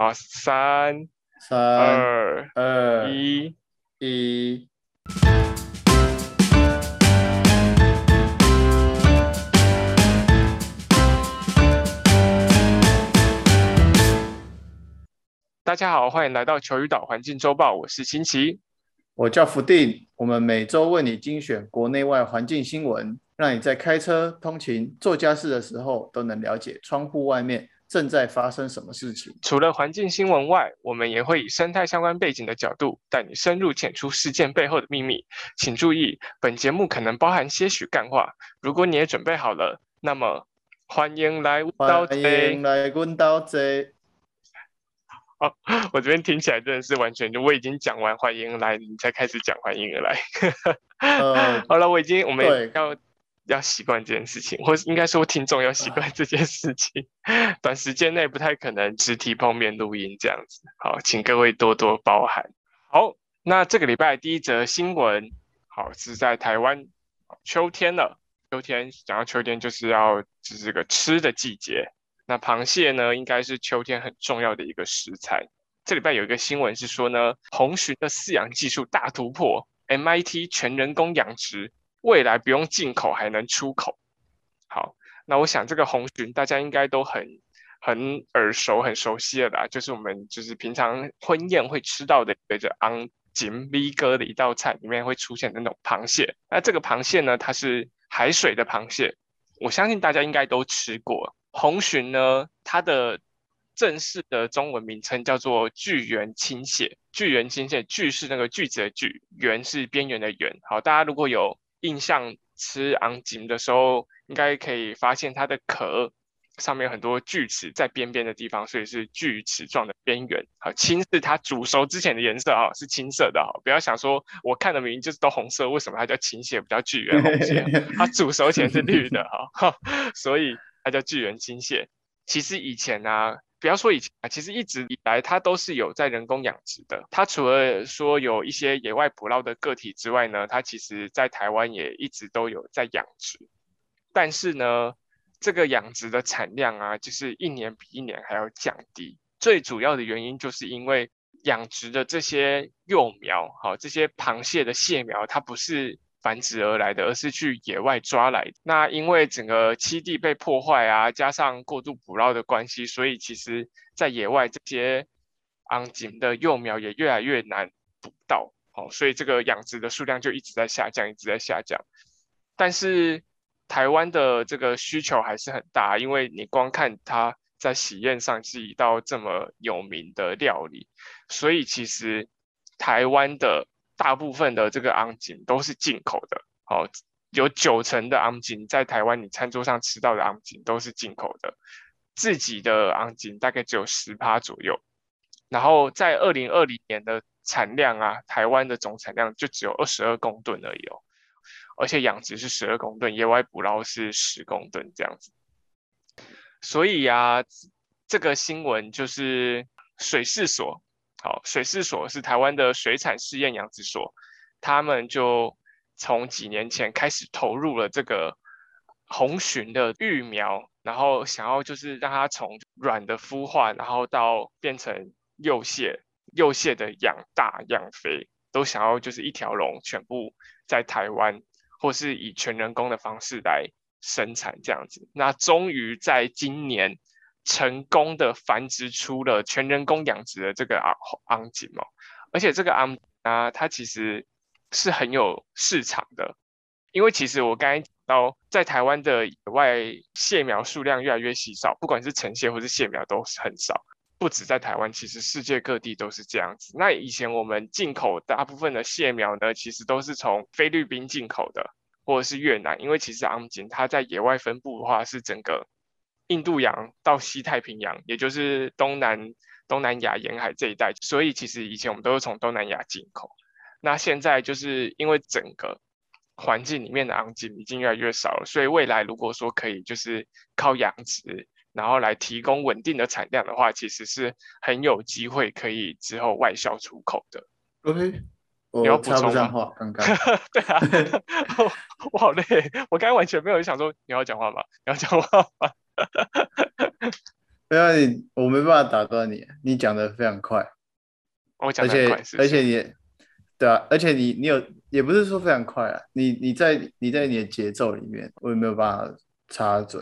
好，三三二二一，一，大家好，欢迎来到球鱼岛环境周报，我是新奇。我叫福定，我们每周为你精选国内外环境新闻，让你在开车、通勤、做家事的时候都能了解窗户外面正在发生什么事情。除了环境新闻外，我们也会以生态相关背景的角度，带你深入浅出事件背后的秘密。请注意，本节目可能包含些许干话。如果你也准备好了，那么欢迎来到欢迎来问刀这，哦，我这边听起来真的是完全就我已经讲完欢迎来，你才开始讲欢迎而来。呃，好了，我已经我们对要要习惯这件事情，或是应该说听众要习惯这件事情。短时间内不太可能实体碰面录音这样子，好，请各位多多包涵。好，那这个礼拜第一则新闻，好是在台湾秋天了。秋天讲到秋天，就是要就是这个吃的季节。那螃蟹呢，应该是秋天很重要的一个食材。这礼拜有一个新闻是说呢，红鲟的饲养技术大突破，MIT 全人工养殖，未来不用进口还能出口。好，那我想这个红鲟大家应该都很很耳熟、很熟悉了啦，就是我们就是平常婚宴会吃到的一个昂锦 V 哥的一道菜，里面会出现的那种螃蟹。那这个螃蟹呢，它是海水的螃蟹，我相信大家应该都吃过。红鲟呢，它的正式的中文名称叫做巨源青蟹。巨源青蟹，巨是那个句子的巨，源是边缘的源。好，大家如果有印象吃昂锦的时候，应该可以发现它的壳上面有很多锯齿在边边的地方，所以是锯齿状的边缘。好，青是它煮熟之前的颜色啊，是青色的。不要想说我看的明明就是都红色，为什么它叫青蟹，不叫巨源红蟹？它煮熟前是绿的哈，所以它叫巨源青蟹。其实以前啊，不要说以前啊，其实一直以来它都是有在人工养殖的。它除了说有一些野外捕捞的个体之外呢，它其实在台湾也一直都有在养殖。但是呢，这个养殖的产量啊，就是一年比一年还要降低。最主要的原因就是因为养殖的这些幼苗，好，这些螃蟹的蟹苗，它不是繁殖而来的，而是去野外抓来的。那因为整个栖地被破坏啊，加上过度捕捞的关系，所以其实在野外这些昂锦的幼苗也越来越难捕到。好，所以这个养殖的数量就一直在下降，一直在下降。但是台湾的这个需求还是很大，因为你光看它在喜宴上是一道这么有名的料理，所以其实台湾的大部分的这个昂锦都是进口的。哦，有九成的昂锦在台湾你餐桌上吃到的昂锦都是进口的，自己的昂锦大概只有十趴左右。然后在二零二零年的产量啊，台湾的总产量就只有二十二公吨而已哦。而且养殖是十二公吨，野外捕捞是十公吨这样子。所以呀、这个新闻就是水试所，好，水试所是台湾的水产试验养殖所，他们就从几年前开始投入了这个红鲟的育苗，然后想要就是让它从软的孵化，然后到变成幼蟹，幼蟹的养大养肥，都想要就是一条龙全部在台湾。或是以全人工的方式来生产这样子，那终于在今年成功的繁殖出了全人工养殖的这个昂昂锦哦，而且这个昂啊，它其实是很有市场的，因为其实我刚才讲到，在台湾的野外蟹苗数量越来越稀少，不管是成蟹或是蟹苗都很少。不止在台湾，其实世界各地都是这样子。那以前我们进口大部分的蟹苗呢，其实都是从菲律宾进口的，或者是越南。因为其实昂锦它在野外分布的话，是整个印度洋到西太平洋，也就是东南东南亚沿海这一带。所以其实以前我们都是从东南亚进口。那现在就是因为整个环境里面的昂锦已经越来越少了，所以未来如果说可以就是靠养殖。然后来提供稳定的产量的话，其实是很有机会可以之后外销出口的。OK，你要补充上话，刚刚 对啊，我我好累，我刚刚完全没有想说你要讲话吗？你要讲话吗？没有你，我没办法打断你，你讲的非常快，我讲而且的快是不是？而且你，对啊，而且你你有也不是说非常快啊，你你在你在你的节奏里面，我也没有办法插嘴。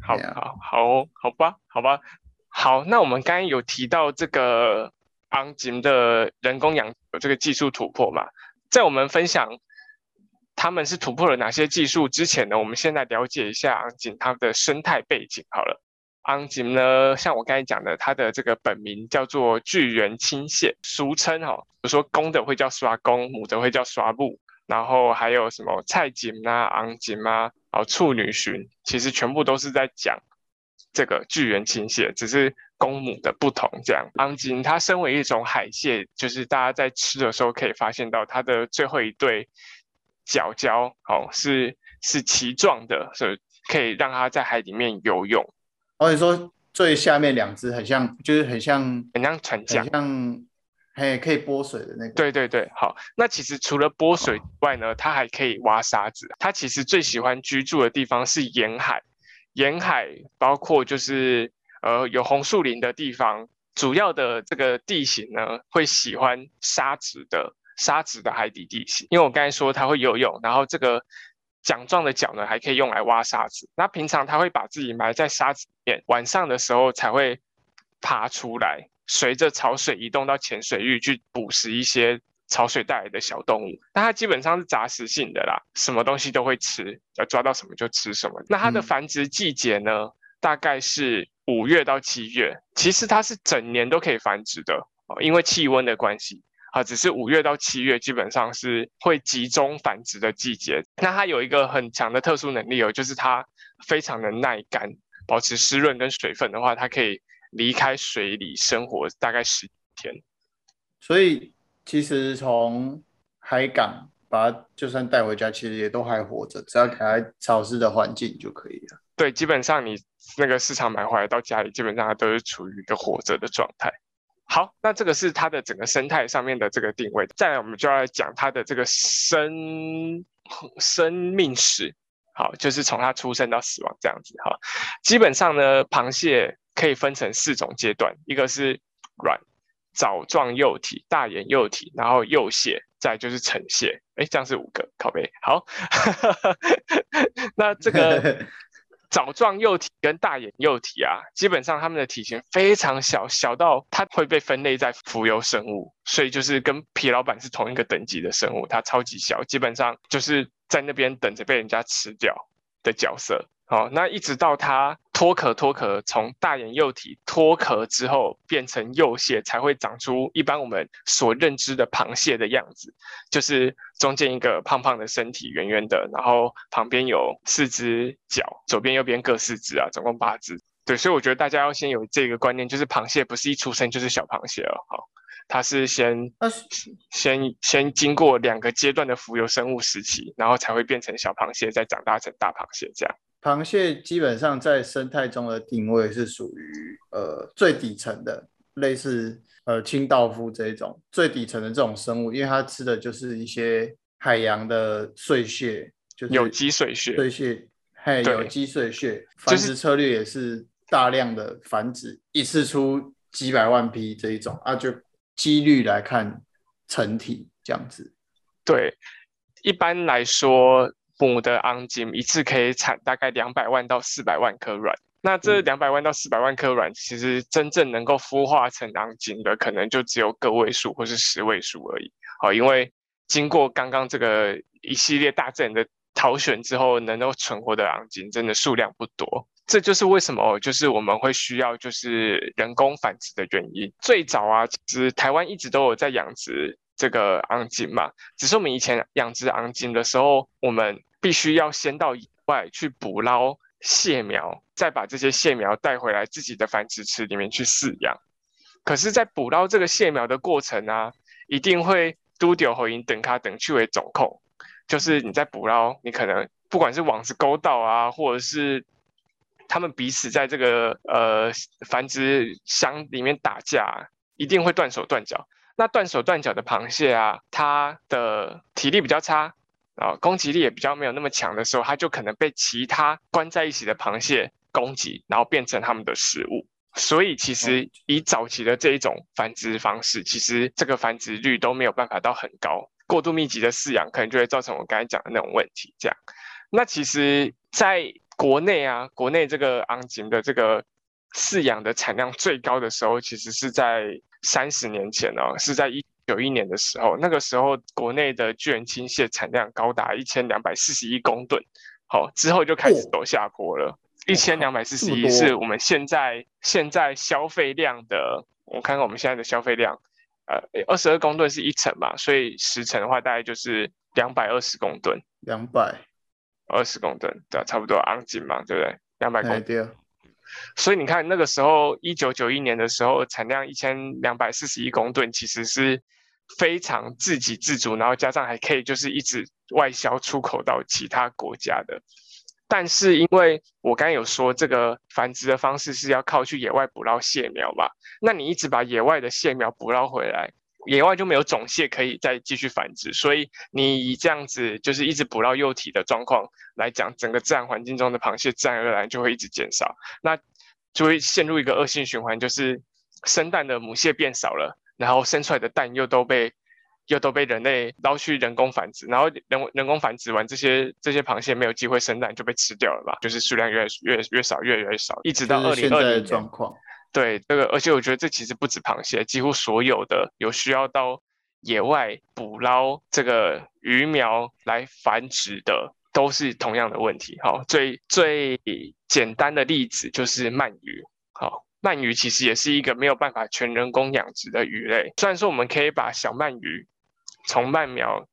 好啊好好哦好吧，好吧，好，那我们刚刚有提到这个昂金的人工养有这个技术突破嘛，在我们分享他们是突破了哪些技术之前呢，我们先来了解一下昂金它的生态背景好了。昂金呢，像我刚才讲的，它的这个本名叫做巨源青蟹，俗称哈、哦，比如说公的会叫刷公，母的会叫刷布，然后还有什么菜锦啊、昂锦啊、哦处女鲟，其实全部都是在讲这个巨源青蟹，只是公母的不同。这样，昂锦它身为一种海蟹，就是大家在吃的时候可以发现到它的最后一对角礁哦是是鳍状的，所以可以让它在海里面游泳，哦，你说最下面两只很像，就是很像很像船桨很。像，嘿，可以拨水的那个。对对对，好。那其实除了拨水以外呢，它还可以挖沙子。它其实最喜欢居住的地方是沿海，沿海包括就是呃有红树林的地方，主要的这个地形呢会喜欢沙质的沙质的海底地形。因为我刚才说它会游泳，然后这个桨状的脚呢还可以用来挖沙子。那平常它会把自己埋在沙子里面，晚上的时候才会爬出来，随着潮水移动到浅水域去捕食一些潮水带来的小动物。那它基本上是杂食性的啦，什么东西都会吃，要抓到什么就吃什么。那它的嗯繁殖季节呢，大概是五月到七月，其实它是整年都可以繁殖的哦，因为气温的关系。啊，只是五月到七月基本上是会集中繁殖的季节。那它有一个很强的特殊能力哦，就是它非常的耐干，保持湿润跟水分的话，它可以离开水里生活大概十天。所以其实从海港把它就算带回家，其实也都还活着，只要给它潮湿的环境就可以了。对，基本上你那个市场买回来到家里，基本上它都是处于一个活着的状态。好，那这个是它的整个生态上面的这个定位。再来，我们就要讲它的这个生生命史。好，就是从它出生到死亡这样子。哈，基本上呢，螃蟹可以分成四种阶段，一个是卵藻状幼体、大眼幼体，然后幼蟹，再就是成蟹。哎，这样是五个，靠背。好，那这个 藻状幼体跟大眼幼体啊，基本上它们的体型非常小，小到它会被分类在浮游生物，所以就是跟皮老板是同一个等级的生物，它超级小，基本上就是在那边等着被人家吃掉的角色。好，那一直到它脱壳脱壳，从大眼幼体脱壳之后变成幼蟹，才会长出一般我们所认知的螃蟹的样子，就是中间一个胖胖的身体，圆圆的，然后旁边有四只脚，左边右边各四只啊，总共八只。对，所以我觉得大家要先有这个观念，就是螃蟹不是一出生就是小螃蟹了，好，它是先先先经过两个阶段的浮游生物时期，然后才会变成小螃蟹，再长大成大螃蟹这样。螃蟹基本上在生态中的定位是属于呃最底层的，类似呃清道夫这一种最底层的这种生物，因为它吃的就是一些海洋的碎屑，就是有机碎屑，碎屑，嘿，对有机碎屑，繁殖策略也是大量的繁殖，一次出几百万批这一种啊，就几率来看成体这样子。对，一般来说，母的昂金一次可以产大概两百万到四百万颗卵。那这嗯两百万到四百万颗卵，其实真正能够孵化成昂金的，可能就只有个位数或是十位数而已。好，因为经过刚刚这个一系列大自然的挑选之后，能够存活的昂金真的数量不多。这就是为什么，就是我们会需要就是人工繁殖的原因。最早啊，其实台湾一直都有在养殖这个昂金嘛，只是我们以前养殖昂金的时候，我们必须要先到野外去捕捞蟹苗，再把这些蟹苗带回来自己的繁殖池里面去饲养。可是，在捕捞这个蟹苗的过程啊，一定会嘟丢回音等卡等去为总控，就是你在捕捞，你可能不管是网子勾到啊，或者是他们彼此在这个呃繁殖箱里面打架，一定会断手断脚。那断手断脚的螃蟹啊，它的体力比较差啊，攻击力也比较没有那么强的时候，它就可能被其他关在一起的螃蟹攻击，然后变成它们的食物。所以其实以早期的这一种繁殖方式，其实这个繁殖率都没有办法到很高。过度密集的饲养可能就会造成我刚才讲的那种问题。这样，那其实在国内啊，国内这个昂金的这个饲养的产量最高的时候，其实是在三十年前哦，是在一九一年的时候，那个时候国内的巨人青蟹产量高达一千两百四十一公吨。好，之后就开始走下坡了。一千两百四十一是我们现在现在消费量的，我看看我们现在的消费量，呃，二十二公吨是一层嘛，所以十层的话大概就是两百二十公吨。两百二十公吨，对，差不多昂金嘛，对不对？两百公吨。所以你看那个时候，一九九一年的时候，产量一千两百四十一公吨，其实是非常自给自足，然后加上还可以就是一直。外销出口到其他国家的，但是因为我刚刚有说这个繁殖的方式是要靠去野外捕捞蟹苗嘛，那你一直把野外的蟹苗捕捞回来，野外就没有种蟹可以再继续繁殖，所以你以这样子就是一直捕捞幼体的状况来讲，整个自然环境中的螃蟹自然而然就会一直减少，那就会陷入一个恶性循环，就是生蛋的母蟹变少了，然后生出来的蛋又都被。又都被人类捞去人工繁殖，然后人人工繁殖完，这些这些螃蟹没有机会生蛋就被吃掉了吧，就是数量越越越少，越来越少，一直到二零二零状况。对这个，而且我觉得这其实不止螃蟹，几乎所有的有需要到野外捕捞这个鱼苗来繁殖的，都是同样的问题。好，最最简单的例子就是鳗鱼。好。鳗鱼其实也是一个没有办法全人工养殖的鱼类。虽然说我们可以把小鳗鱼从鳗苗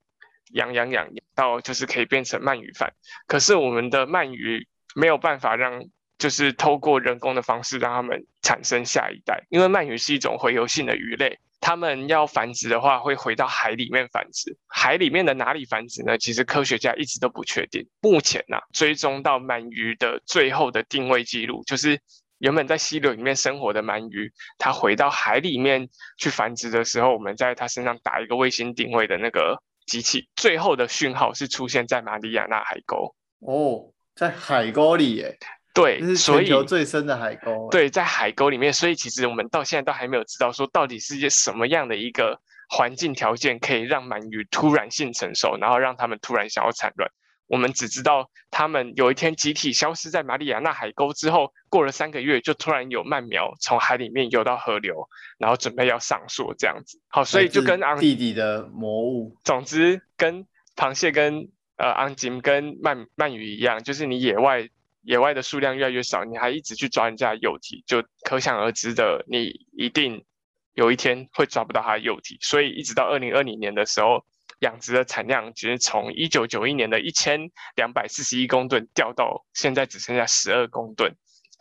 养养养到就是可以变成鳗鱼饭，可是我们的鳗鱼没有办法让就是透过人工的方式让它们产生下一代，因为鳗鱼是一种洄游性的鱼类，它们要繁殖的话会回到海里面繁殖。海里面的哪里繁殖呢？其实科学家一直都不确定。目前呢，追踪到鳗鱼的最后的定位记录就是。原本在溪流里面生活的鳗鱼，它回到海里面去繁殖的时候，我们在它身上打一个卫星定位的那个机器，最后的讯号是出现在马里亚纳海沟。哦，在海沟里耶？对，这是全球最深的海沟。对，在海沟里面，所以其实我们到现在都还没有知道说到底是一些什么样的一个环境条件，可以让鳗鱼突然性成熟，然后让它们突然想要产卵。我们只知道，他们有一天集体消失在马里亚纳海沟之后，过了三个月，就突然有鳗苗从海里面游到河流，然后准备要上溯这样子。好，所以就跟昂弟弟的魔物，总之跟螃蟹跟呃昂金跟鳗鳗鱼一样，就是你野外野外的数量越来越少，你还一直去抓人家幼体，就可想而知的，你一定有一天会抓不到它的幼体。所以一直到二零二零年的时候。养殖的产量其实从一九九一年的一千两百四十一公吨掉到现在只剩下十二公吨，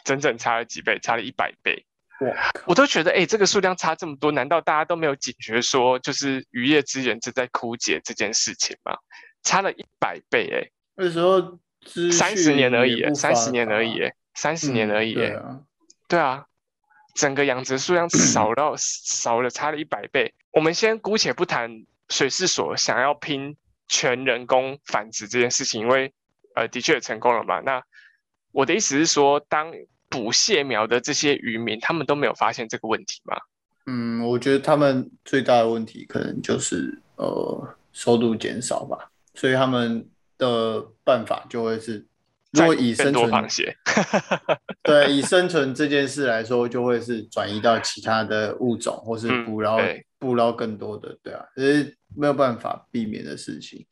整整差了几倍，差了一百倍。哇！我都觉得，哎，这个数量差这么多，难道大家都没有警觉说，就是渔业资源正在枯竭这件事情吗？差了一百倍，哎，那时候三十年而已，三十年而已，三十年而已，对啊，对啊，整个养殖数量少到少了，差了一百倍。我们先姑且不谈。水师所想要拼全人工繁殖这件事情，因为呃的确成功了嘛。那我的意思是说，当捕蟹苗的这些渔民，他们都没有发现这个问题吗？嗯，我觉得他们最大的问题可能就是呃收入减少吧，所以他们的办法就会是，如果以生存螃蟹，对，以生存这件事来说，就会是转移到其他的物种，或是捕捞。捕捞更多的，对啊，这是没有办法避免的事情。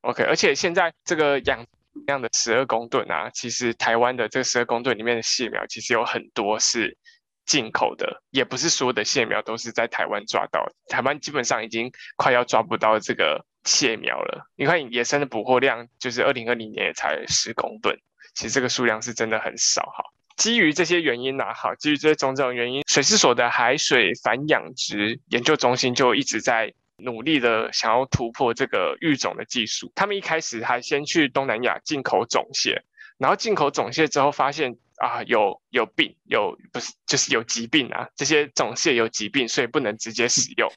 OK，而且现在这个养样的十二公吨啊，其实台湾的这十二公吨里面的蟹苗，其实有很多是进口的，也不是所有的蟹苗都是在台湾抓到。台湾基本上已经快要抓不到这个蟹苗了。你看野生的捕获量，就是二零二零年也才十公吨，其实这个数量是真的很少哈。基于这些原因呢，好，基于这些种种原因，水师所的海水反养殖研究中心就一直在努力的想要突破这个育种的技术。他们一开始还先去东南亚进口种蟹，然后进口种蟹之后发现啊有有病，有不是就是有疾病啊，这些种蟹有疾病，所以不能直接使用。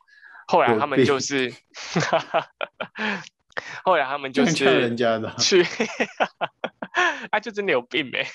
后来他们就是，后来他们就是人家的去，啊就真的有病没？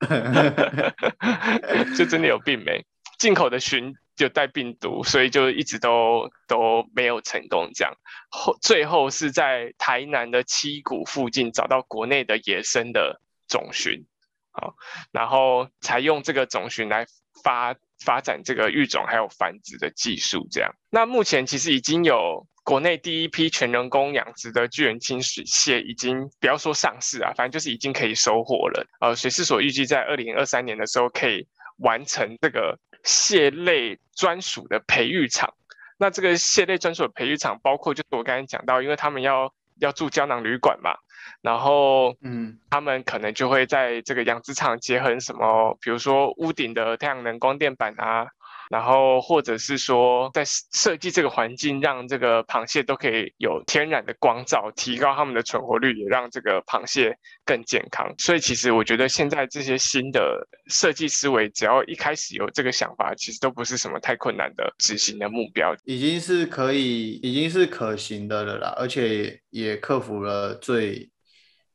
就真的有病没？进口的鲟就带病毒，所以就一直都都没有成功。这样后最后是在台南的七股附近找到国内的野生的种鲟，好，然后才用这个种鲟来发发展这个育种还有繁殖的技术。这样，那目前其实已经有国内第一批全人工养殖的巨人青水蟹，已经不要说上市啊，反正就是已经可以收获了。呃，水师所预计在二零二三年的时候可以完成这个。蟹类专属的培育场，那这个蟹类专属的培育场包括，就是我刚才讲到，因为他们要要住胶囊旅馆嘛，然后嗯，他们可能就会在这个养殖场结合什么，比如说屋顶的太阳能光电板啊。然后，或者是说，在设计这个环境，让这个螃蟹都可以有天然的光照，提高它们的存活率，也让这个螃蟹更健康。所以，其实我觉得现在这些新的设计思维，只要一开始有这个想法，其实都不是什么太困难的执行的目标，已经是可以，已经是可行的了啦。而且也克服了最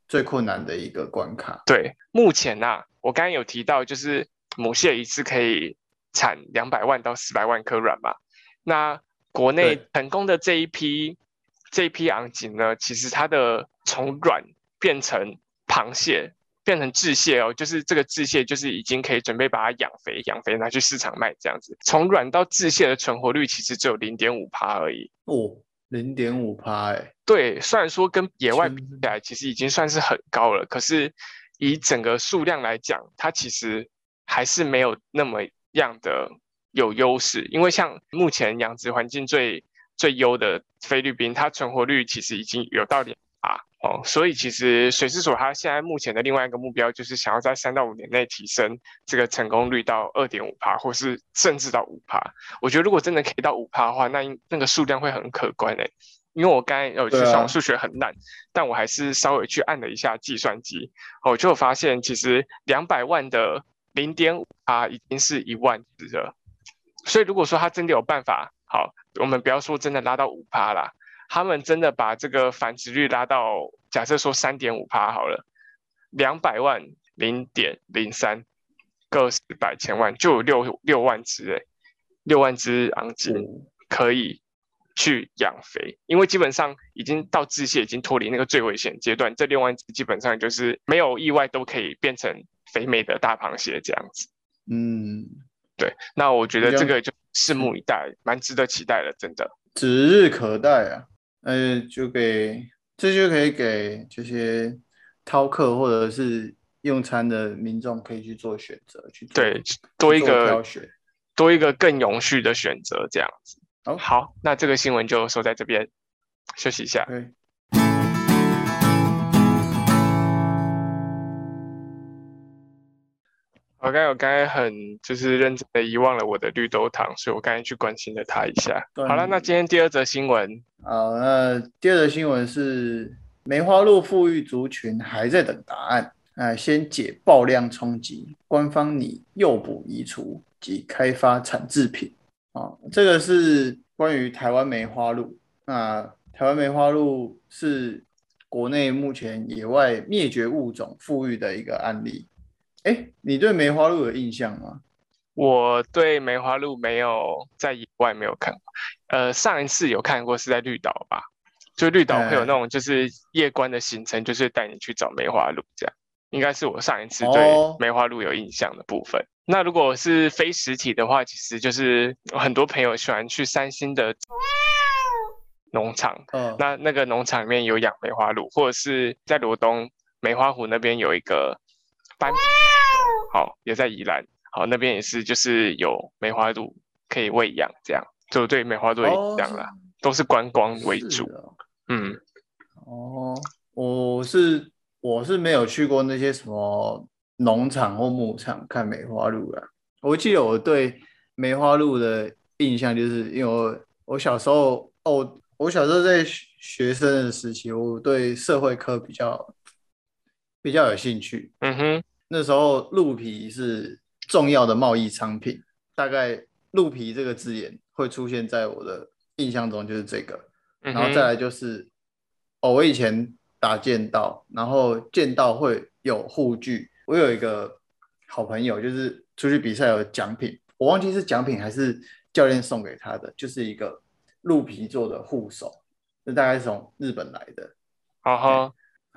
最困难的一个关卡。对，目前呐，我刚刚有提到，就是母蟹一次可以。产两百万到四百万颗卵嘛？那国内成功的这一批这一批昂锦呢？其实它的从卵变成螃蟹，变成稚蟹哦，就是这个稚蟹就是已经可以准备把它养肥，养肥拿去市场卖这样子。从卵到稚蟹的存活率其实只有零点五趴而已哦，零点五趴哎。对，虽然说跟野外比起来，其实已经算是很高了，可是以整个数量来讲，它其实还是没有那么。样的有优势，因为像目前养殖环境最最优的菲律宾，它存活率其实已经有到两啊哦，所以其实水师所它现在目前的另外一个目标就是想要在三到五年内提升这个成功率到二点五帕，或是甚至到五帕。我觉得如果真的可以到五帕的话，那那个数量会很可观诶。因为我刚才有去算，数学很烂，但我还是稍微去按了一下计算机，我就发现其实两百万的。零点五啊，已经是一万只了。所以如果说他真的有办法，好，我们不要说真的拉到五趴啦，他们真的把这个繁殖率拉到，假设说三点五趴好了，两百万零点零三个十百千万就有六六万只哎，六万只昂金可以去养肥，因为基本上已经到致蟹已经脱离那个最危险阶段，这六万只基本上就是没有意外都可以变成。肥美的大螃蟹这样子，嗯，对，那我觉得这个就拭目以待，蛮值得期待的，真的指日可待啊！呃，就给这就可以给这些饕客或者是用餐的民众可以去做选择，去对多一个挑选，多一个更永续的选择这样子。好，那这个新闻就收在这边，休息一下。我刚才我刚才很就是认真的遗忘了我的绿豆糖，所以我刚才去关心了他一下。好了，那今天第二则新闻，好，那第二则新闻是梅花鹿富裕族群还在等答案，啊，先解爆量冲击，官方拟诱捕移除及开发产制品。啊，这个是关于台湾梅花鹿。那台湾梅花鹿是国内目前野外灭绝物种富裕的一个案例。哎，你对梅花鹿有印象吗？我对梅花鹿没有在野外没有看过，呃，上一次有看过是在绿岛吧？就绿岛会有那种就是夜观的行程，就是带你去找梅花鹿这样。应该是我上一次对梅花鹿有印象的部分。那如果是非实体的话，其实就是很多朋友喜欢去三星的农场，嗯那那个农场里面有养梅花鹿，或者是在罗东梅花湖那边有一个斑。好，也在宜兰，好那边也是，就是有梅花鹿可以喂养，这样就对梅花鹿这样啦，都是观光为主。嗯，哦，我是我是没有去过那些什么农场或牧场看梅花鹿啊。我记得我对梅花鹿的印象，就是因为我我小时候哦，我小时候在学生的时期，我对社会科比较比较有兴趣。嗯哼。那时候鹿皮是重要的贸易商品，大概鹿皮这个字眼会出现在我的印象中就是这个，然后再来就是哦，我以前打剑道，然后剑道会有护具，我有一个好朋友，就是出去比赛有奖品，我忘记是奖品还是教练送给他的，就是一个鹿皮做的护手，这大概是从日本来的。哈哈，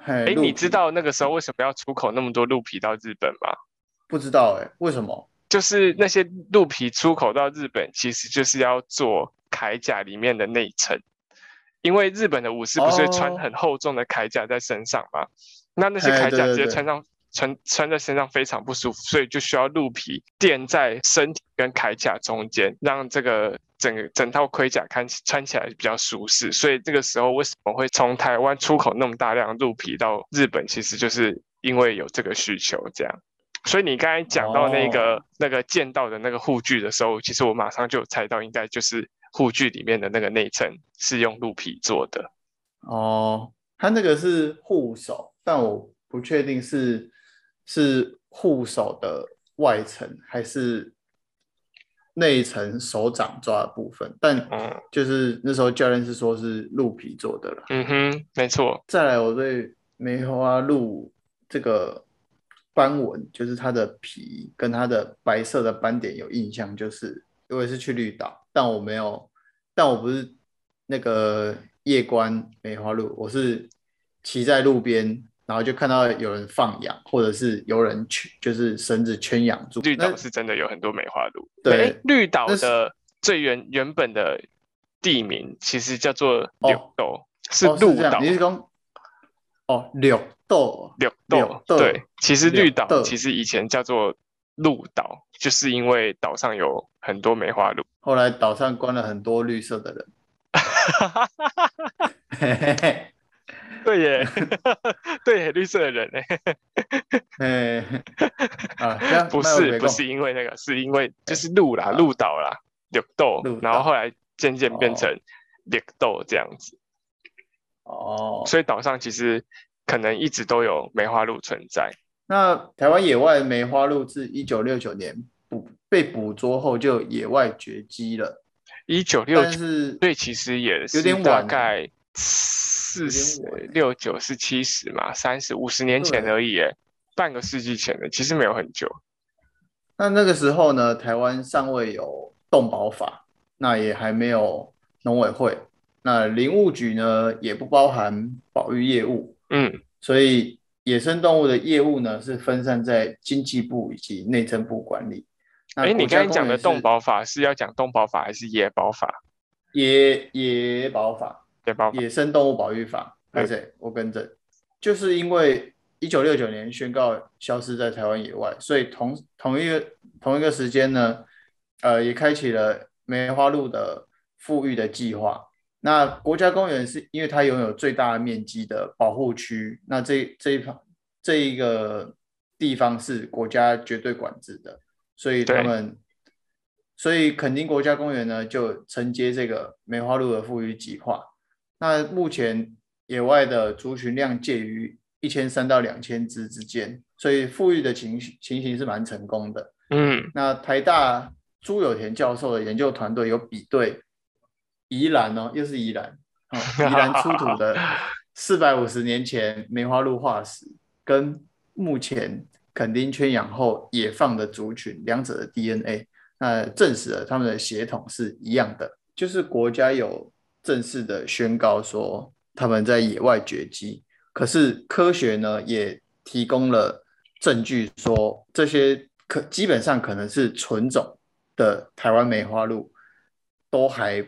哎哎，你知？道那个时候为什么要出口那么多鹿皮到日本吗？不知道哎、为什么？就是那些鹿皮出口到日本，其实就是要做铠甲里面的内衬，因为日本的武士不是穿哦很厚重的铠甲在身上吗？那那些哎铠甲直接穿上穿穿在身上非常不舒服，所以就需要鹿皮垫在身体跟铠甲中间，让这个整个整套盔甲看起穿起来比较舒适。所以这个时候为什么会从台湾出口那么大量鹿皮到日本，其实就是因为有这个需求这样。所以你刚才讲到那个、哦那个剑道的那个护具的时候，其实我马上就猜到，应该就是护具里面的那个内衬是用鹿皮做的。哦，它那个是护手，但我不确定是是护手的外层还是内层手掌抓的部分，但嗯就是那时候教练是说是鹿皮做的了。嗯哼，没错。再来，我对梅花鹿这个斑纹，就是它的皮跟它的白色的斑点有印象，就是因为是去绿岛，但我没有，但我不是那个夜观梅花鹿，我是骑在路边，然后就看到有人放养，或者是有人圈，就是绳子圈养住。绿岛是真的有很多梅花鹿。对诶绿岛的最原原本的地名其实叫做哦柳豆，是鹿岛。你是讲哦柳豆柳柳豆豆对，其实绿岛其实以前叫做鹿岛，就是因为岛上有很多梅花鹿。后来岛上关了很多绿色的人。对耶，对耶，绿色的人哎，嘿啊，不是不是因为那个，是因为就是鹿啦，鹿岛啦，绿豆，然后岛后来渐渐变哦成绿豆这样子，哦。所以岛上其实可能一直都有梅花鹿存在。那台湾野外梅花鹿自一九六九年捕被捕捉后就野外绝迹了，一九六九，但是所以其实也是点大晚概四十六九是七十嘛，三十五十年前而已耶，半个世纪前的，其实没有很久。那那个时候呢，台湾尚未有动保法，那也还没有农委会，那林务局呢也不包含保育业务，嗯，所以野生动物的业务呢是分散在经济部以及内政部管理。那哎，你刚才讲的动保法是要讲动保法还是野保法？野野保法、野保法，野生动物保育法，对对对，我更正，就是因为一九六九年宣告消失在台湾野外，所以同同一个同一个时间呢，呃，也开启了梅花鹿的富裕的计划。那国家公园是因为它拥有最大面积的保护区，那这这一方这一个地方是国家绝对管制的，所以他们，所以垦丁国家公园呢就承接这个梅花鹿的富裕计划。那目前野外的族群量介于一千三到两千只之间，所以富裕的情情形是蛮成功的。嗯，那台大朱有田教授的研究团队有比对宜兰哦，又是宜兰哦，宜兰出土的 四百五十年前梅花鹿化石，跟目前垦丁圈养后野放的族群两者的 DNA，那证实了他们的血统是一样的，就是国家有正式的宣告说他们在野外绝迹，可是科学呢也提供了证据说这些可基本上可能是纯种的台湾梅花鹿，都还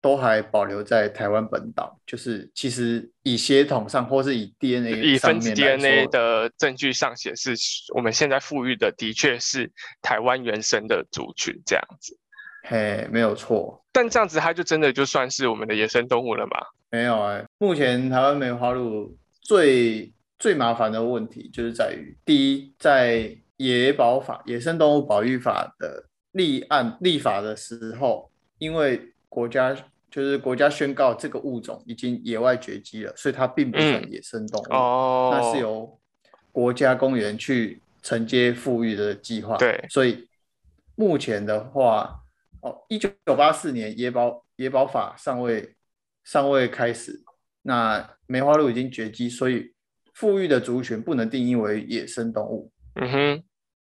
都还保留在台湾本岛，就是其实以血统上或是以 DNA 以分子 DNA，的证据上显示，我们现在富裕的的确是台湾原生的族群这样子。嘿，没有错，但这样子，它就真的就算是我们的野生动物了嘛？没有哎、目前台湾梅花鹿最最麻烦的问题就是在于，第一，在野保法《野生动物保育法》的立案立法的时候，因为国家就是国家宣告这个物种已经野外绝迹了，所以它并不算嗯野生动物，哦，那是由国家公园去承接富裕的计划。对所以目前的话，哦，一九八四年野保野保法尚未尚未开始，那梅花鹿已经绝迹，所以富裕的族群不能定义为野生动物。嗯哼，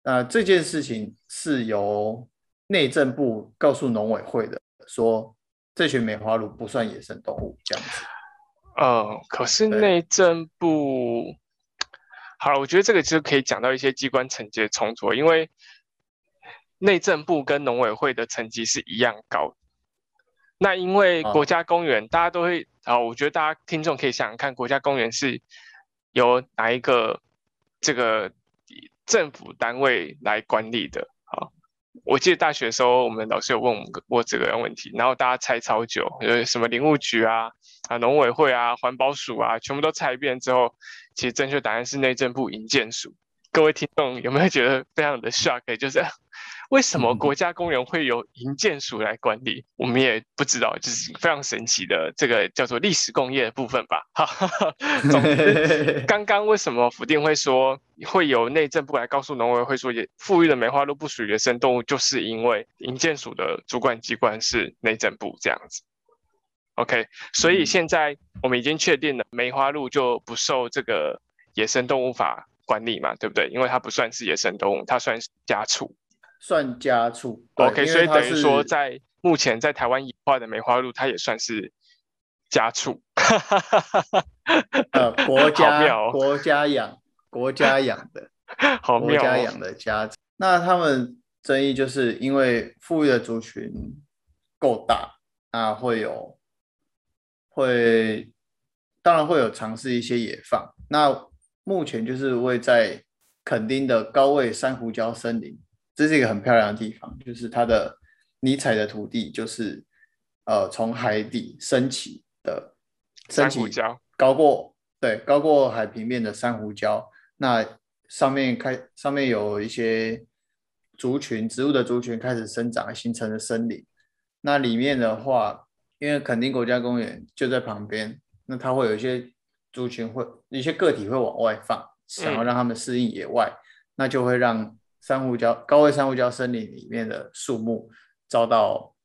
那这件事情是由内政部告诉农委会的，说这群梅花鹿不算野生动物这样子。呃，可是内政部，好了，我觉得这个其实可以讲到一些机关层级的冲突，因为内政部跟农委会的层级是一样高。那因为国家公园，大家都会啊，我觉得大家听众可以想想看，国家公园是由哪一个这个政府单位来管理的？好，我记得大学的时候，我们老师有问我们过这个问题，然后大家猜超久，呃，什么林务局啊？啊，农委会啊，环保署啊，全部都猜一遍之后，其实正确答案是内政部营建署。各位听众有没有觉得非常的 shock？就是 为什么国家公园会由营建署来管理？我们也不知道，就是非常神奇的这个叫做历史工业的部分吧。哈，总之，刚刚为什么福定会说会由内政部来告诉农委会说，也富裕的梅花鹿不属于野生动物，就是因为营建署的主管机关是内政部这样子。OK，所以现在我们已经确定了，梅花鹿就不受这个野生动物法管理嘛，对不对？因为它不算是野生动物，它算是家畜，算家畜。OK，所以等于说，在目前在台湾野化的梅花鹿，它也算是家畜。呃，国家国家养国家养的，好国家养的家。那他们争议就是因为富裕的族群够大，那会有。会，当然会有尝试一些野放。那目前就是位在垦丁的高位珊瑚礁森林，这是一个很漂亮的地方。就是它的尼采的土地，就是呃从海底升起的升起礁，高过对高过海平面的珊瑚礁。那上面开上面有一些族群植物的族群开始生长，形成了森林。那里面的话。因为垦丁国家公园就在旁边，那它会有一些族群会一些个体会往外放，想要让他们适应野外，那就会让珊瑚礁高位珊瑚礁森林里面的树木遭到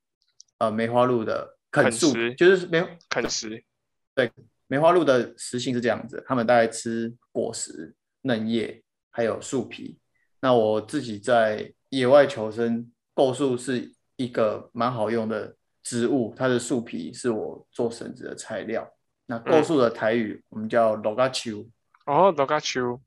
呃梅花鹿的啃树，就是梅啃食。对，梅花鹿的食性是这样子，它们大概吃果实、嫩叶还有树皮。那我自己在野外求生，构树是一个蛮好用的。植物，它的树皮是我做绳子的材料。那构树的台语，我们叫罗嘎丘。哦，罗嘎丘，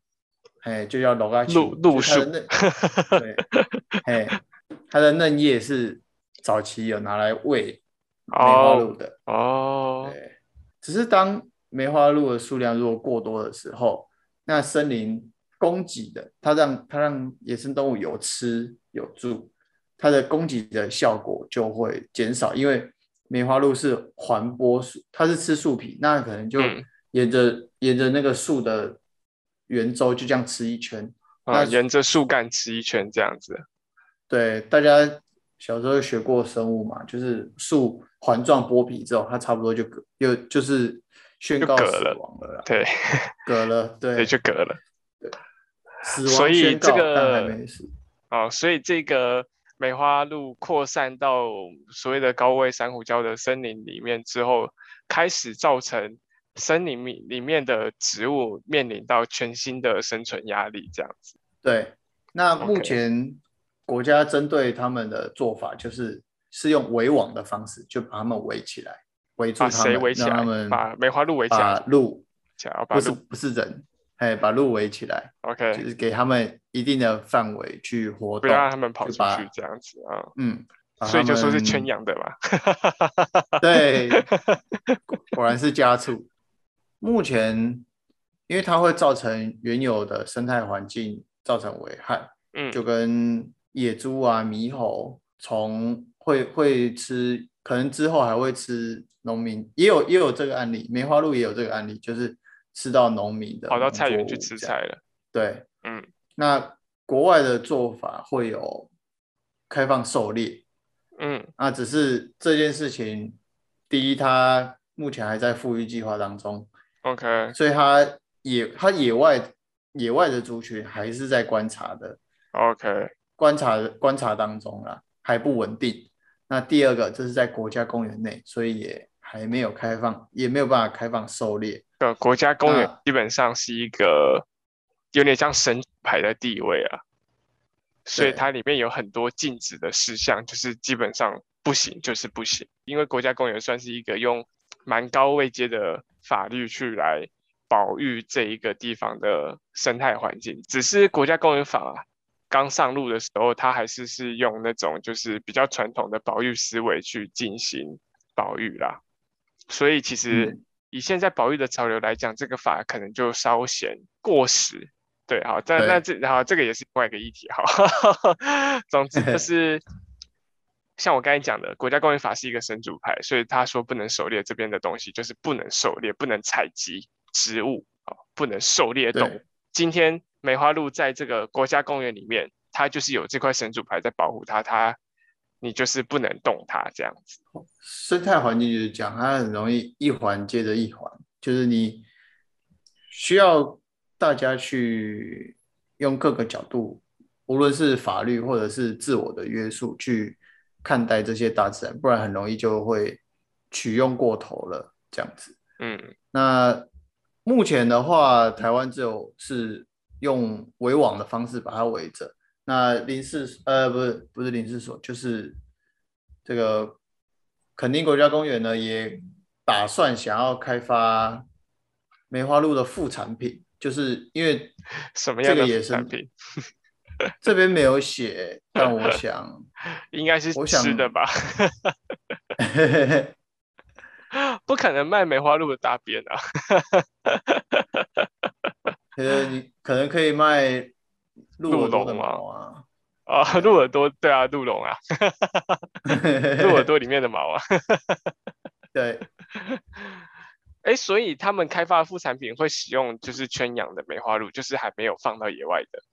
哎，就叫罗嘎丘。鹿鹿树。对，哎，它的嫩叶是早期有拿来喂梅花鹿的。哦。对，只是当梅花鹿的数量如果过多的时候，那森林供给的，它让它让野生动物有吃有住。它的供给的效果就会减少，因为梅花鹿是环剥树，它是吃树皮，那可能就沿着沿着那个树的圆周就这样吃一圈，啊，沿着树干吃一圈这样子。对，大家小时候学过生物嘛，就是树环状剥皮之后，它差不多就割，又就是宣告死亡了，对，割了，对，就割了，对，死亡宣告，但还没死。哦，所以这个。梅花鹿扩散到所谓的高位珊瑚礁的森林里面之后，开始造成森林里里面的植物面临到全新的生存压力，这样子。对，那目前国家针对他们的做法就是是用围网的方式，就把他们围起来，围住他们，让他们把梅花鹿围起来，把鹿，不是不是人。哎，把路围起来，OK，就是给他们一定的范围去活动，不要让他们跑出去这样子啊。嗯，所以就说是圈养的嘛。对，果然是家畜。目前，因为它会造成原有的生态环境造成危害，嗯，就跟野猪啊、猕猴、从会会吃，可能之后还会吃农民，也有也有这个案例，梅花鹿也有这个案例，就是。吃到农民的，跑到菜园去吃菜了。对，嗯，那国外的做法会有开放狩猎，嗯，那只是这件事情，第一，它目前还在富裕计划当中，OK，所以它野它野外野外的族群还是在观察的，OK，观察观察当中啦，还不稳定。那第二个，这是在国家公园内，所以也还没有开放，也没有办法开放狩猎。呃，国家公园基本上是一个有点像神牌的地位啊。所以它里面有很多禁止的事项，就是基本上不行，就是不行。因为国家公园算是一个用蛮高位阶的法律去来保育这一个地方的生态环境，只是国家公园法刚上路的时候，它还是是用那种就是比较传统的保育思维去进行保育啦。所以其实以现在保育的潮流来讲，这个法可能就稍显过时。对，好，但那这然后这个也是另外一个议题，好，总之就 是像我刚才讲的，国家公园法是一个神主牌，所以他说不能狩猎这边的东西，就是不能狩猎，不能采集植物，啊，不能狩猎动物。今天梅花鹿在这个国家公园里面，它就是有这块神主牌在保护它，它你就是不能动它这样子。生态环境就是讲，它很容易一环接着一环，就是你需要。大家去用各个角度，无论是法律或者是自我的约束去看待这些大自然，不然很容易就会取用过头了。这样子，嗯，那目前的话，台湾只有是用围网的方式把它围着。那林氏呃，不是不是林氏所，就是这个垦丁国家公园呢，也打算想要开发梅花鹿的副产品。就是因为什么样的产品？这边没有写，但我想 应该是吃的吧。不可能卖梅花鹿的大便啊！呃，你可能可以卖鹿龙吗？啊，鹿耳朵，对啊，鹿茸啊，鹿耳朵里面的毛啊。对。哎，所以他们开发的副产品会使用就是圈养的梅花鹿，就是还没有放到野外的。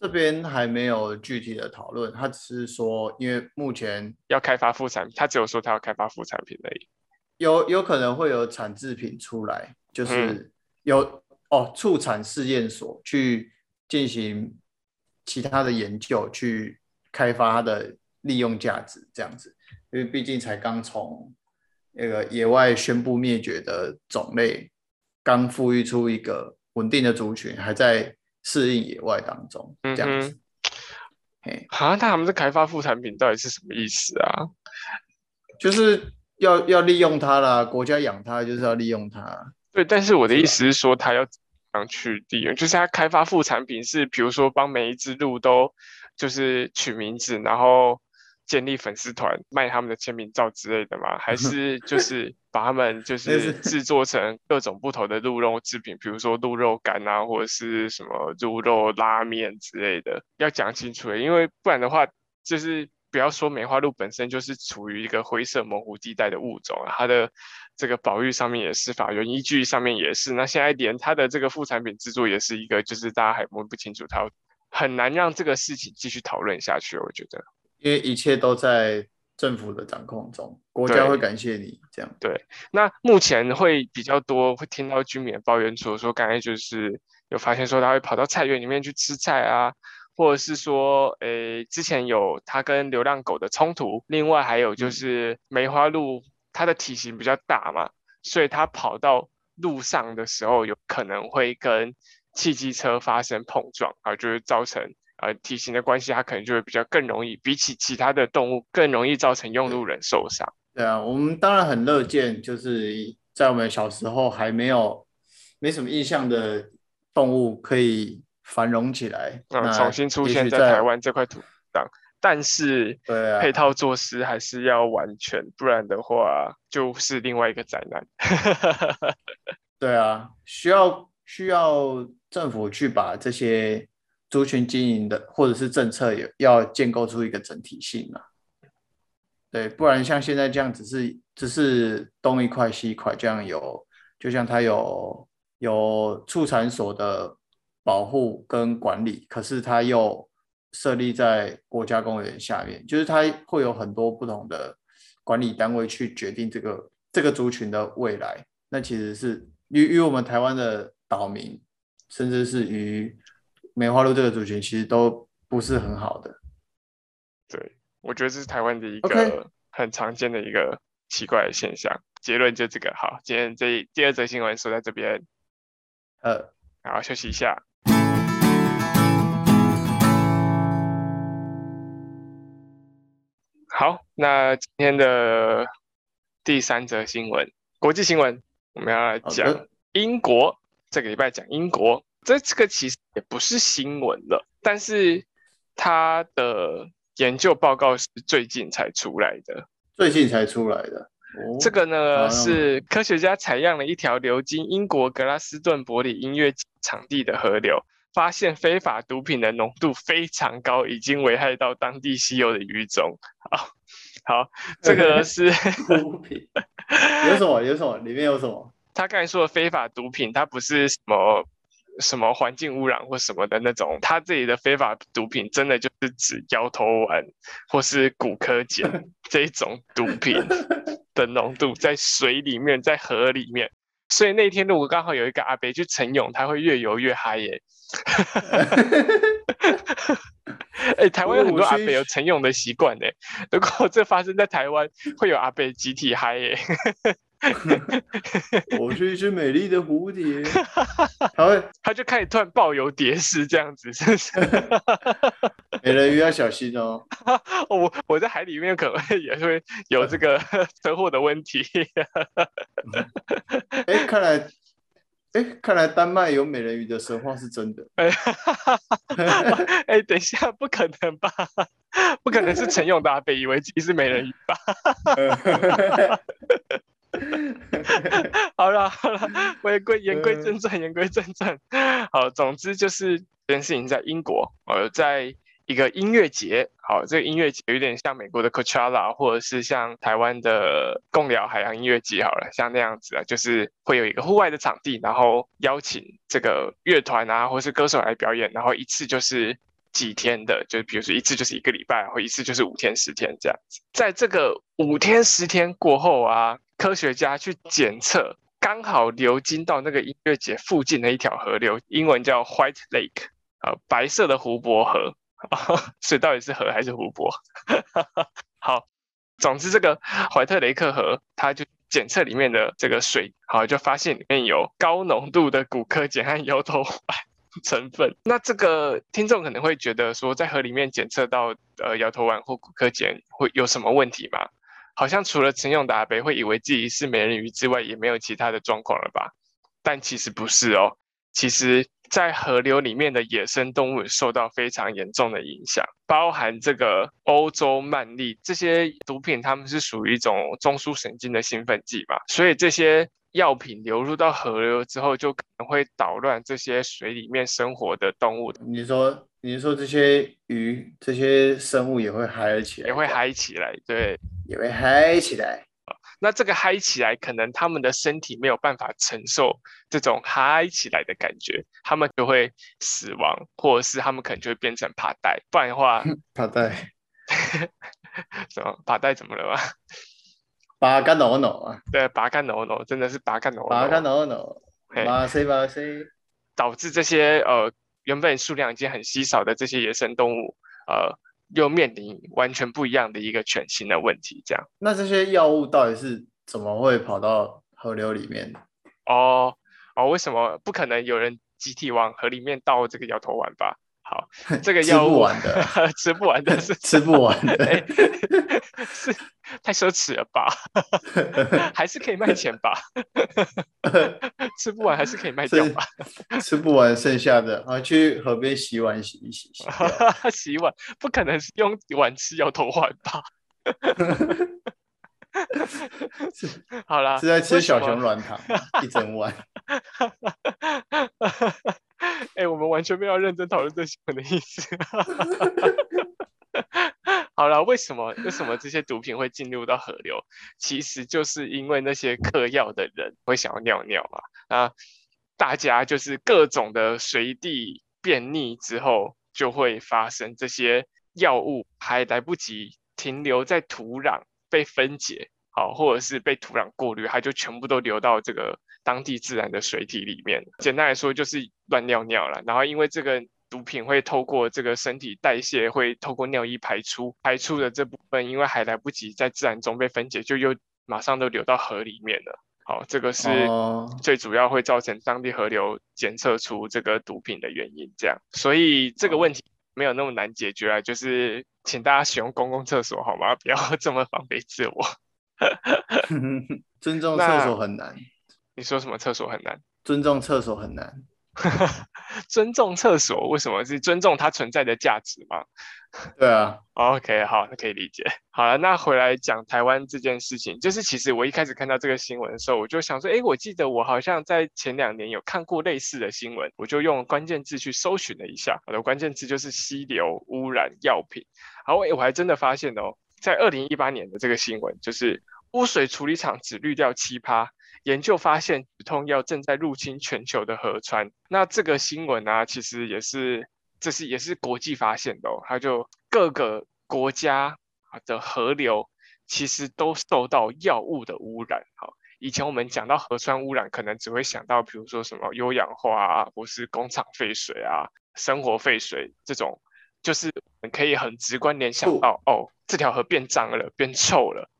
这边还没有具体的讨论，他只是说，因为目前要开发副产品，他只有说他要开发副产品而已。有有可能会有产制品出来，就是有哦，畜产试验所去进行其他的研究，去开发它的利用价值这样子，因为毕竟才刚从。那个野外宣布灭绝的种类，刚富裕出一个稳定的族群，还在适应野外当中，这样子。嘿，啊，那他们是开发副产品到底是什么意思啊？就是要要利用它啦，国家养它就是要利用它。对，但是我的意思是说，他要怎样去利用？就是他开发副产品是，比如说帮每一只鹿都就是取名字，然后。建立粉丝团卖他们的签名照之类的吗？还 是就是把他们就是制作成各种不同的鹿肉制品，比如说鹿肉干啊，或者是什么鹿肉拉面之类的？要讲清楚，因为不然的话，就是不要说梅花鹿本身就是处于一个灰色模糊地带的物种，它的这个保育上面也是，法源依据上面也是。那现在连它的这个副产品制作也是一个，就是大家还摸不清楚，它很难让这个事情继续讨论下去。我觉得。因为一切都在政府的掌控中，国家会感谢你这样。对，那目前会比较多会听到居民抱怨说，说刚才就是有发现说他会跑到菜园里面去吃菜啊，或者是说，诶，之前有它跟流浪狗的冲突。另外还有就是梅花鹿，它的体型比较大嘛，所以它跑到路上的时候，有可能会跟汽机车发生碰撞，啊，就是造成。呃，体型的关系，它可能就会比较更容易，比起其他的动物更容易造成用路人受伤。对啊，我们当然很乐见，就是在我们小时候还没有没什么印象的动物可以繁荣起来，嗯，重新出现在台湾这块土上。但是，对啊，配套措施还是要完全，不然的话就是另外一个灾难。对啊，需要需要政府去把这些。族群经营的或者是政策也要建构出一个整体性啊，对，不然像现在这样只是只是东一块西一块这样有，就像它有有畜产所的保护跟管理，可是它又设立在国家公园下面，就是它会有很多不同的管理单位去决定这个这个族群的未来，那其实是与与我们台湾的岛民，甚至是与梅花鹿这个族群其实都不是很好的，对我觉得这是台湾的一个很常见的一个奇怪的现象。结论就这个，好，今天这第二则新闻说在这边，呃，好，休息一下。好，那今天的第三则新闻，国际新闻，我们要来讲英国。这个礼拜讲英国，这这个其实也不是新闻了，但是它的研究报告是最近才出来的，最近才出来的。这个呢是科学家采样了一条流经英国格拉斯顿伯里音乐场地的河流，发现非法毒品的浓度非常高，已经危害到当地稀有的鱼种。好，好，这个是毒品，有什么？有什么？里面有什么？他刚才说的非法毒品，它不是什么什么环境污染或什么的那种，他这里的非法毒品真的就是指摇头丸或是骨科碱 这种毒品的浓度在水里面，在河里面。所以那天如果刚好有一个阿伯去晨泳，他会越游越嗨耶。哎，台湾有很多阿伯有晨泳的习惯呢。如果这发生在台湾，会有阿伯集体嗨耶。我是一只美丽的蝴蝶，他会，他就开始突然抱有蝶式这样子，是不是？美人鱼要小心哦。我我在海里面可能会也会有这个车祸的问题。哎，看来，哎，看来丹麦有美人鱼的神话是真的。哎，等一下，不可能吧？不可能是陈勇大被以为自己是美人鱼吧？好了好了，回归言归正传，言归正传。好，总之就是这件事情在英国，呃，在一个音乐节。好，这个音乐节有点像美国的 Coachella，或者是像台湾的共寮海洋音乐节。好了，像那样子啊，就是会有一个户外的场地，然后邀请这个乐团啊，或是歌手来表演，然后一次就是几天的，就比如说一次就是一个礼拜，或一次就是五天十天这样子。在这个五天十天过后啊。科学家去检测，刚好流经到那个音乐节附近的一条河流，英文叫 White Lake，呃，白色的湖泊河，所以到底是河还是湖泊？好，总之这个怀特雷克河，它就检测里面的这个水，好，就发现里面有高浓度的骨科碱和摇头丸成分。那这个听众可能会觉得说，在河里面检测到呃摇头丸或骨科碱会有什么问题吗？好像除了陈永达北会以为自己是美人鱼之外，也没有其他的状况了吧？但其实不是哦。其实，在河流里面的野生动物受到非常严重的影响，包含这个欧洲曼利这些毒品，它们是属于一种中枢神经的兴奋剂吧，所以这些药品流入到河流之后，就可能会捣乱这些水里面生活的动物。你说，你说这些鱼、这些生物也会嗨起来，也会嗨起来，对。也会嗨起来那这个嗨起来，可能他们的身体没有办法承受这种嗨起来的感觉，他们就会死亡，或者是他们可能就会变成爬袋，不然的话，爬 袋，什么爬袋怎么了吗？拔干挠挠啊，对，拔干挠挠，真的是拔干挠挠，拔干挠挠，马西马西，导致这些呃原本数量已经很稀少的这些野生动物，呃。又面临完全不一样的一个全新的问题，这样。那这些药物到底是怎么会跑到河流里面？哦哦，为什么不可能有人集体往河里面倒这个摇头丸吧？好，这个药物 吃不完的，是 吃不完的，是太奢侈了吧？还是可以卖钱吧？吃不完还是可以卖掉吧？吃不完剩下的啊，去河边洗碗洗一洗。洗碗不可能是用碗吃摇头丸吧？好啦，是在吃小熊软糖一整碗。哎，我们完全没有认真讨论这些的意思。好了，为什么为什么这些毒品会进入到河流？其实就是因为那些嗑药的人会想要尿尿啊。啊，大家就是各种的随地便溺之后，就会发生这些药物还来不及停留在土壤被分解，好，或者是被土壤过滤，它就全部都流到这个。当地自然的水体里面，简单来说就是乱尿尿了。然后因为这个毒品会透过这个身体代谢，会透过尿液排出，排出的这部分因为还来不及在自然中被分解，就又马上都流到河里面了。好，这个是最主要会造成当地河流检测出这个毒品的原因。这样，所以这个问题没有那么难解决啊，就是请大家使用公共厕所好吗？不要这么防备自我。尊重厕所很难。你说什么厕所很难？尊重厕所很难。尊重厕所为什么是尊重它存在的价值吗？对啊，OK，好，那可以理解。好了，那回来讲台湾这件事情，就是其实我一开始看到这个新闻的时候，我就想说，哎，我记得我好像在前两年有看过类似的新闻，我就用关键字去搜寻了一下，我的关键字就是溪流污染药品。好，我还真的发现哦，在二零一八年的这个新闻，就是污水处理厂只滤掉七趴。研究发现止痛药正在入侵全球的河川。那这个新闻呢，其实也是，这是也是国际发现的哦。它就各个国家的河流其实都受到药物的污染。好，以前我们讲到河川污染，可能只会想到，比如说什么优氧化啊，或是工厂废水啊、生活废水这种，就是可以很直观联想到，哦，这条河变脏了，变臭了。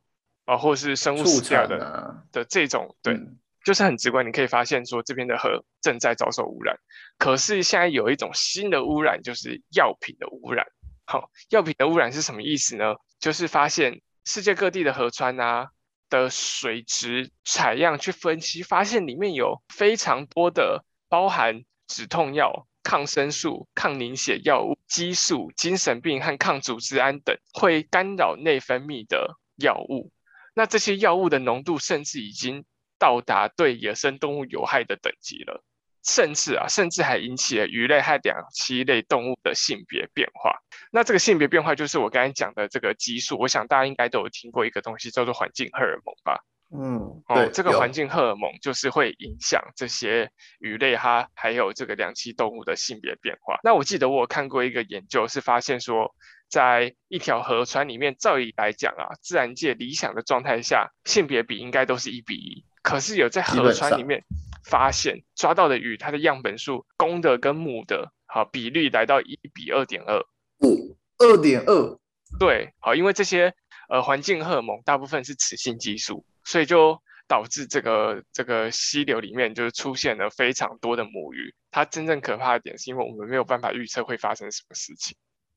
啊，或是生物死掉的的这种，对，就是很直观，你可以发现说这边的河正在遭受污染。可是现在有一种新的污染，就是药品的污染。好，药品的污染是什么意思呢？就是发现世界各地的河川啊的水质采样去分析，发现里面有非常多的包含止痛药、抗生素、抗凝血药物、激素、精神病和抗组织胺等会干扰内分泌的药物。那这些药物的浓度甚至已经到达对野生动物有害的等级了，甚至啊，甚至还引起了鱼类和两栖类动物的性别变化。那这个性别变化就是我刚才讲的这个激素，我想大家应该都有听过一个东西叫做环境荷尔蒙吧？嗯，哦，这个环境荷尔蒙就是会影响这些鱼类哈，还有这个两栖动物的性别变化。那我记得我有看过一个研究，是发现说。在一条河川里面，照理来讲啊，自然界理想的状态下，性别比应该都是一比一。可是有在河川里面发现抓到的鱼，它的样本数公的跟母的，好比率来到一比二点二，五二点二。对，好，因为这些呃环境荷尔蒙大部分是雌性激素，所以就导致这个这个溪流里面就是出现了非常多的母鱼。它真正可怕的点是因为我们没有办法预测会发生什么事情。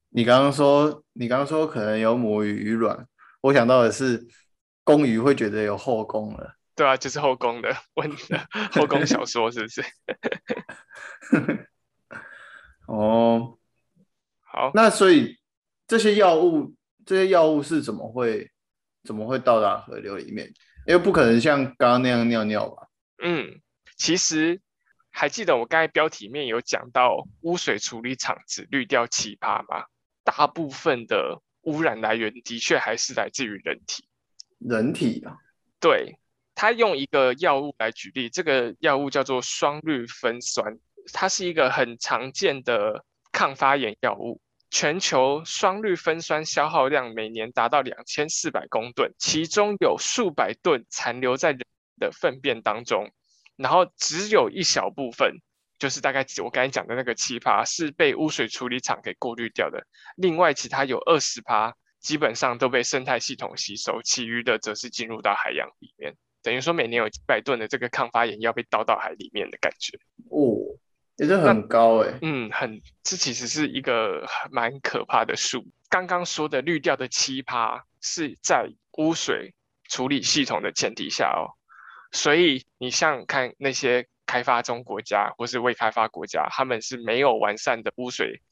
你刚刚说，你刚刚说可能有母鱼鱼卵，我想到的是公鱼会觉得有后宫了。对啊，就是后宫的问后宫小说是不是？哦，好，那所以这些药物，这些药物是怎么会怎么会到达河流里面？因为不可能像刚刚那样尿尿吧？嗯，其实。还记得我刚才标题面有讲到污水处理厂只滤掉奇葩吗？大部分的污染来源的确还是来自于人体。人体啊？对，他用一个药物来举例，这个药物叫做双氯芬酸，它是一个很常见的抗发炎药物。全球双氯芬酸消耗量每年达到两千四百公吨，其中有数百吨残留在人的粪便当中。然后只有一小部分，就是大概我刚才讲的那个七趴是被污水处理厂给过滤掉的，另外其他有二十趴基本上都被生态系统吸收，其余的则是进入到海洋里面。等于说每年有几百吨的这个抗发炎药被倒到海里面的感觉。哦，也是很高哎。嗯，很，这其实是一个蛮可怕的数。刚刚说的滤掉的七趴是在污水处理系统的前提下哦。所以你像看那些开发中国家或是未开发国家，他们是没有完善的污水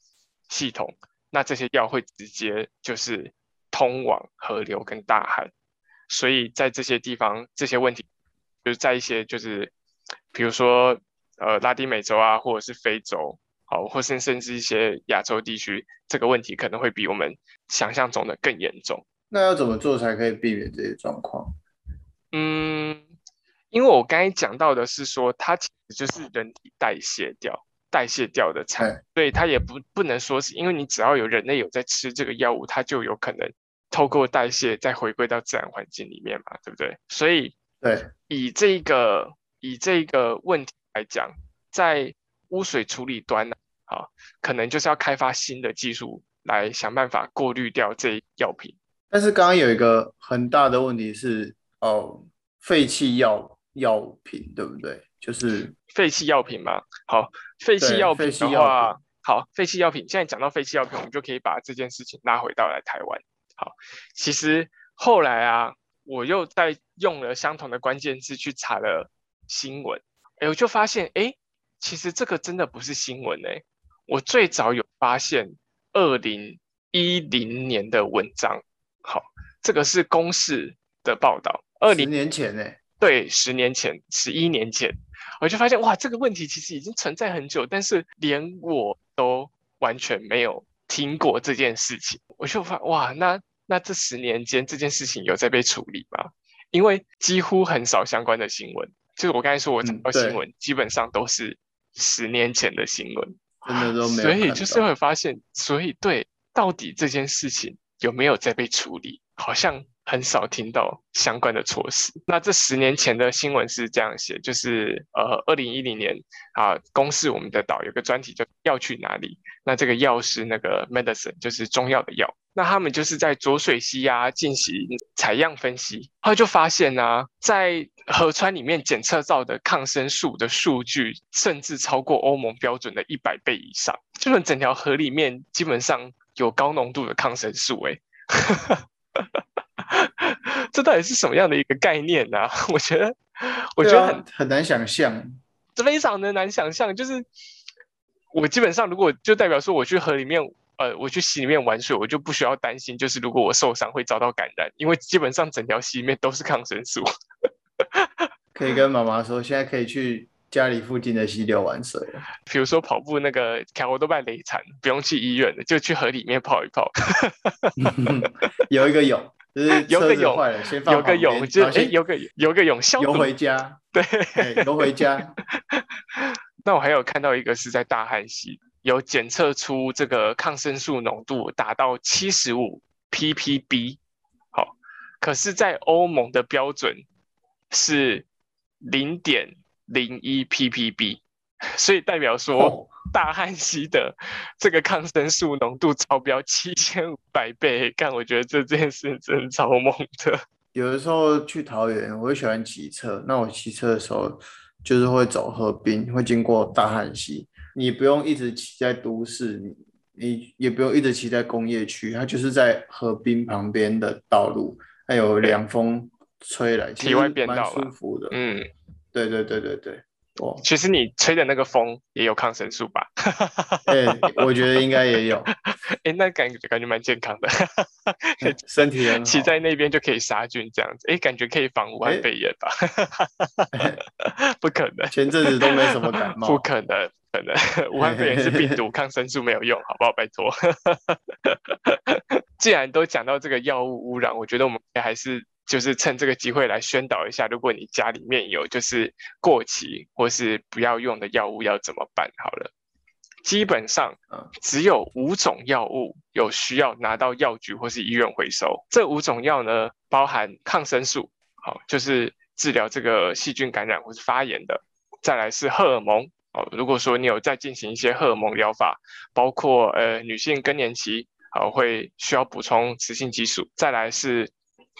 系统，那这些药会直接就是通往河流跟大海。所以在这些地方，这些问题就是在一些就是比如说呃拉丁美洲啊，或者是非洲，好，或是甚至一些亚洲地区，这个问题可能会比我们想象中的更严重。那要怎么做才可以避免这些状况？嗯。因为我刚才讲到的是说，它其实就是人体代谢掉、代谢掉的产，所以它也不不能说是因为你只要有人类有在吃这个药物，它就有可能透过代谢再回归到自然环境里面嘛，对不对？所以，对，以这个以这个问题来讲，在污水处理端呢，好，可能就是要开发新的技术来想办法过滤掉这药品。但是刚刚有一个很大的问题是，哦，废弃药。药品对不对？就是废弃药品嘛。好，废弃药品的话，好，废弃药品，现在讲到废弃药品，我们就可以把这件事情拉回到来台湾。好，其实后来啊，我又在用了相同的关键字去查了新闻，哎，我就发现，哎，其实这个真的不是新闻哎，我最早有发现二零一零年的文章，好，这个是公视的报道，二零年前呢，对，十年前，十一年前。我就发现哇，这个问题其实已经存在很久，但是连我都完全没有听过这件事情。我就发哇，那那这十年间这件事情有在被处理吗？因为几乎很少相关的新闻，就是我刚才说我找到新闻，基本上都是十年前的新闻，真的都没有。所以就是会发现，所以对，到底这件事情有没有在被处理？好像。很少听到相关的措施。那这十年前的新闻是这样写，就是呃，二零一零年啊，公示我们的岛有个专题叫“药去哪里”。那这个药是那个 medicine，就是中药的药。那他们就是在浊水溪啊进行采样分析，后来就发现呢，在河川里面检测到的抗生素的数据，甚至超过欧盟标准的一百倍以上。就是整条河里面基本上有高浓度的抗生素，哎。这到底是什么样的一个概念呢？我觉得，我觉得很很难想象，这非常的难想象。就是我基本上，如果就代表说我去河里面，呃，我去溪里面玩水，我就不需要担心，就是如果我受伤会遭到感染，因为基本上整条溪里面都是抗生素。可以跟妈妈说，现在可以去家里附近的溪流玩水了。比如说跑步那个卡我都被雷残，不用去医院了，就去河里面泡一泡，有一个泳。游个泳，游个泳，就哎，游个游个泳，游回家，对，游回家。那我还有看到一个是在大汉溪，有检测出这个抗生素浓度达到七十五 ppb，好，可是，在欧盟的标准是零点零一 ppb，所以代表说。大汉溪的这个抗生素浓度超标七千五百倍，但，我觉得这件事真的超猛的。有的时候去桃园，我会喜欢骑车。那我骑车的时候，就是会走河滨，会经过大汉溪。你不用一直骑在都市，你你也不用一直骑在工业区，它就是在河滨旁边的道路，还有凉风吹来，体外变道舒服的。嗯，对对对对对。其实你吹的那个风也有抗生素吧？对，我觉得应该也有。哎，那感觉感觉蛮健康的，身体骑在那边就可以杀菌这样子。哎，感觉可以防武汉肺炎吧？不可能，前阵子都没什么感冒。不可能，可能武汉肺炎是病毒，抗生素没有用，好不好？拜托。既然都讲到这个药物污染，我觉得我们还是。就是趁这个机会来宣导一下，如果你家里面有就是过期或是不要用的药物要怎么办？好了，基本上只有五种药物有需要拿到药局或是医院回收。这五种药呢，包含抗生素，好，就是治疗这个细菌感染或是发炎的；再来是荷尔蒙，哦，如果说你有在进行一些荷尔蒙疗法，包括呃女性更年期，好会需要补充雌性激素；再来是。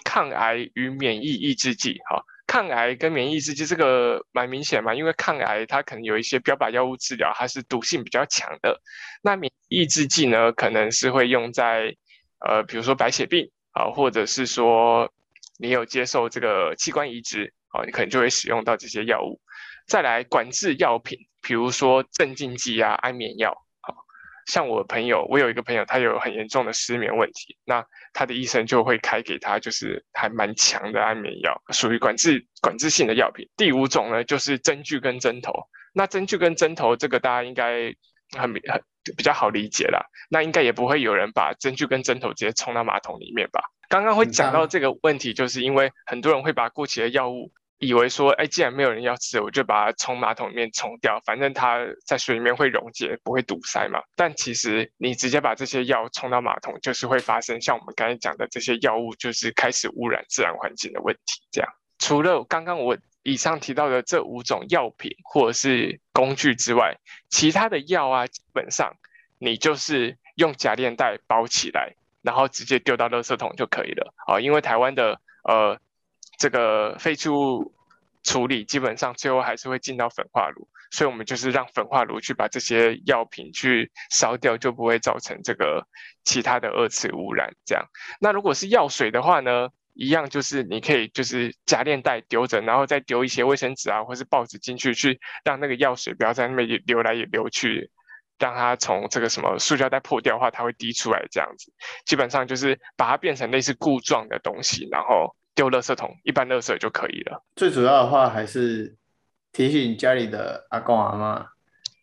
抗癌与免疫抑制剂，哈，抗癌跟免疫抑制剂这个蛮明显嘛，因为抗癌它可能有一些标靶药物治疗，它是毒性比较强的。那免疫抑制剂呢，可能是会用在呃，比如说白血病啊，或者是说你有接受这个器官移植啊，你可能就会使用到这些药物。再来管制药品，比如说镇静剂啊、安眠药。像我朋友，我有一个朋友，他有很严重的失眠问题，那他的医生就会开给他，就是还蛮强的安眠药，属于管制管制性的药品。第五种呢，就是针具跟针头。那针具跟针头这个大家应该很很比较好理解啦。那应该也不会有人把针具跟针头直接冲到马桶里面吧？刚刚会讲到这个问题，就是因为很多人会把过期的药物。以为说，哎，既然没有人要吃，我就把它从马桶里面冲掉，反正它在水里面会溶解，不会堵塞嘛。但其实你直接把这些药冲到马桶，就是会发生像我们刚才讲的这些药物，就是开始污染自然环境的问题。这样，除了刚刚我以上提到的这五种药品或者是工具之外，其他的药啊，基本上你就是用假链袋包起来，然后直接丢到垃圾桶就可以了啊。因为台湾的呃。这个废弃物处理，基本上最后还是会进到焚化炉，所以我们就是让焚化炉去把这些药品去烧掉，就不会造成这个其他的二次污染。这样，那如果是药水的话呢，一样就是你可以就是夹链袋丢着，然后再丢一些卫生纸啊或是报纸进去，去让那个药水不要在那边流来流去，让它从这个什么塑胶袋破掉的话，它会滴出来这样子。基本上就是把它变成类似固状的东西，然后。丢垃圾桶，一般垃圾就可以了。最主要的话还是提醒家里的阿公阿妈，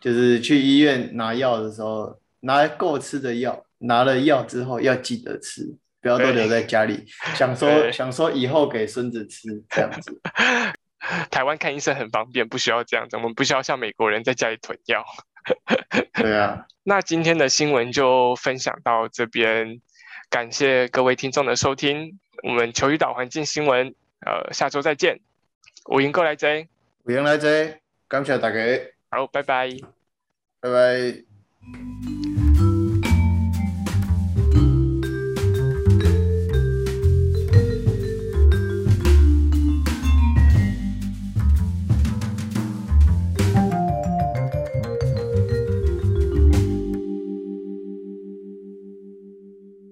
就是去医院拿药的时候，拿够吃的药，拿了药之后要记得吃，不要都留在家里，想说想说以后给孙子吃这样子。台湾看医生很方便，不需要这样子，我们不需要像美国人在家里囤药。对啊，那今天的新闻就分享到这边，感谢各位听众的收听。我们球鱼岛环境新闻，呃，下周再见。我赢哥来追，我赢来追，感谢大家，好，拜拜，拜拜。